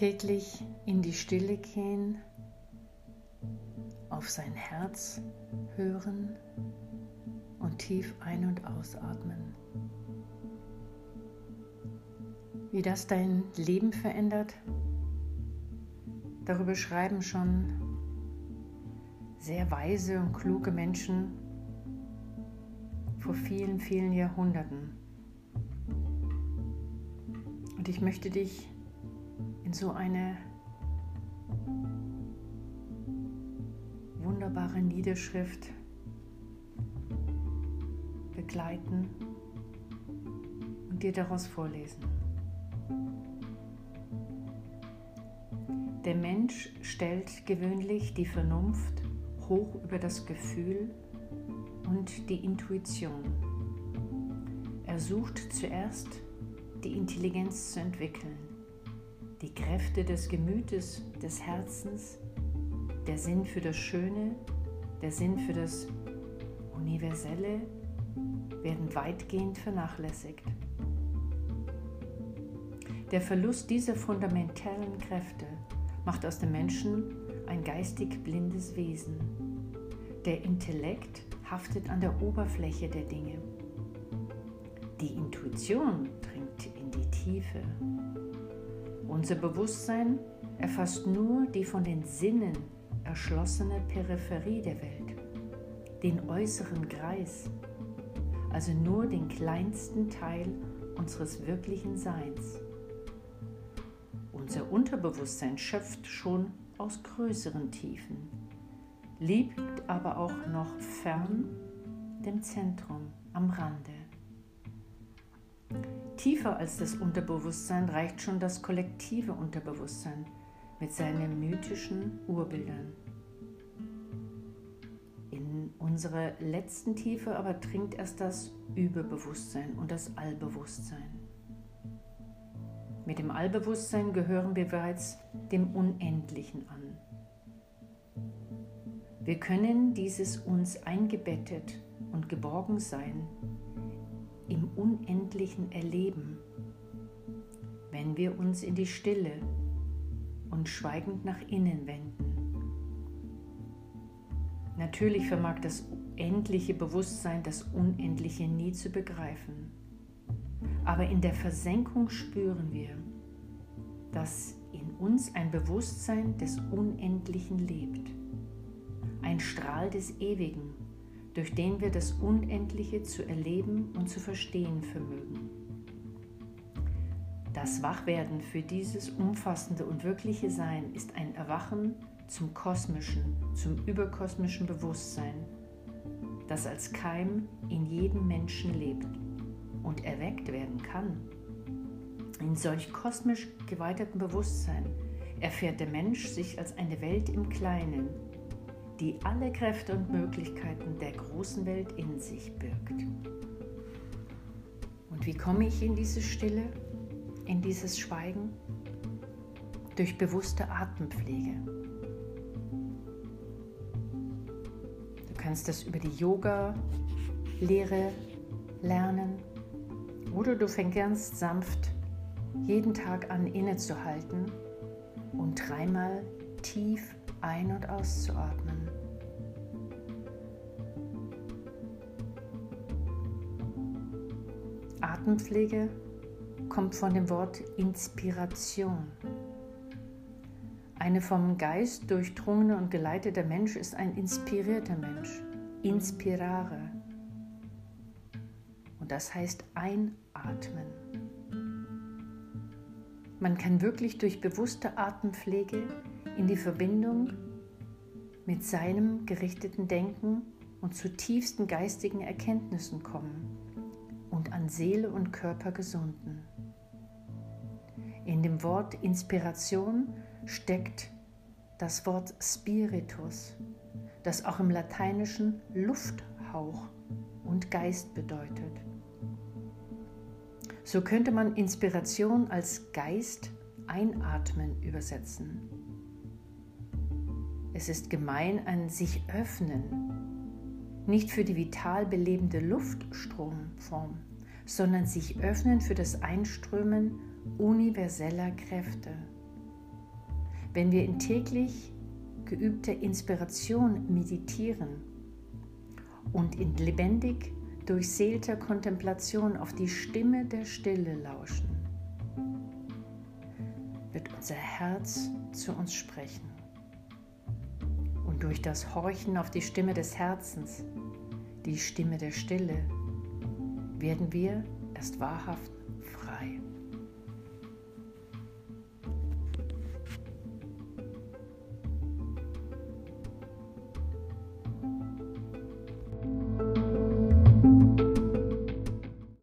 Täglich in die Stille gehen, auf sein Herz hören und tief ein- und ausatmen. Wie das dein Leben verändert, darüber schreiben schon sehr weise und kluge Menschen vor vielen, vielen Jahrhunderten. Und ich möchte dich in so eine wunderbare Niederschrift begleiten und dir daraus vorlesen. Der Mensch stellt gewöhnlich die Vernunft hoch über das Gefühl und die Intuition. Er sucht zuerst die Intelligenz zu entwickeln, die Kräfte des Gemütes, des Herzens, der Sinn für das Schöne, der Sinn für das Universelle werden weitgehend vernachlässigt. Der Verlust dieser fundamentalen Kräfte macht aus dem Menschen ein geistig blindes Wesen. Der Intellekt haftet an der Oberfläche der Dinge. Die Intuition dringt in die Tiefe. Unser Bewusstsein erfasst nur die von den Sinnen erschlossene Peripherie der Welt, den äußeren Kreis, also nur den kleinsten Teil unseres wirklichen Seins. Unser Unterbewusstsein schöpft schon aus größeren Tiefen, liegt aber auch noch fern dem Zentrum am Rande. Tiefer als das Unterbewusstsein reicht schon das kollektive Unterbewusstsein mit seinen mythischen Urbildern. In unsere letzten Tiefe aber dringt erst das Überbewusstsein und das Allbewusstsein. Mit dem Allbewusstsein gehören wir bereits dem Unendlichen an. Wir können dieses uns eingebettet und geborgen sein Unendlichen erleben, wenn wir uns in die Stille und schweigend nach innen wenden. Natürlich vermag das endliche Bewusstsein das Unendliche nie zu begreifen. Aber in der Versenkung spüren wir, dass in uns ein Bewusstsein des Unendlichen lebt, ein Strahl des Ewigen, durch den wir das Unendliche zu erleben und zu verstehen vermögen. Das Wachwerden für dieses umfassende und wirkliche Sein ist ein Erwachen zum kosmischen, zum überkosmischen Bewusstsein, das als Keim in jedem Menschen lebt und erweckt werden kann. In solch kosmisch geweiteten Bewusstsein erfährt der Mensch sich als eine Welt im Kleinen, die alle Kräfte und Möglichkeiten der großen Welt in sich birgt. Und wie komme ich in diese Stille, in dieses Schweigen? Durch bewusste Atempflege. Du kannst das über die Yoga-Lehre lernen oder du fängst ganz sanft jeden Tag an innezuhalten und dreimal tief ein- und auszuatmen. Atempflege kommt von dem Wort Inspiration. Eine vom Geist durchdrungene und geleitete Mensch ist ein inspirierter Mensch. Inspirare. Und das heißt einatmen. Man kann wirklich durch bewusste Atempflege in die Verbindung mit seinem gerichteten Denken und zu tiefsten geistigen Erkenntnissen kommen an Seele und Körper gesunden. In dem Wort Inspiration steckt das Wort Spiritus, das auch im Lateinischen Lufthauch und Geist bedeutet. So könnte man Inspiration als Geist einatmen übersetzen. Es ist gemein an sich öffnen, nicht für die vital belebende Luftstromform, sondern sich öffnen für das Einströmen universeller Kräfte. Wenn wir in täglich geübter Inspiration meditieren und in lebendig durchseelter Kontemplation auf die Stimme der Stille lauschen, wird unser Herz zu uns sprechen. Und durch das Horchen auf die Stimme des Herzens, die Stimme der Stille, werden wir erst wahrhaft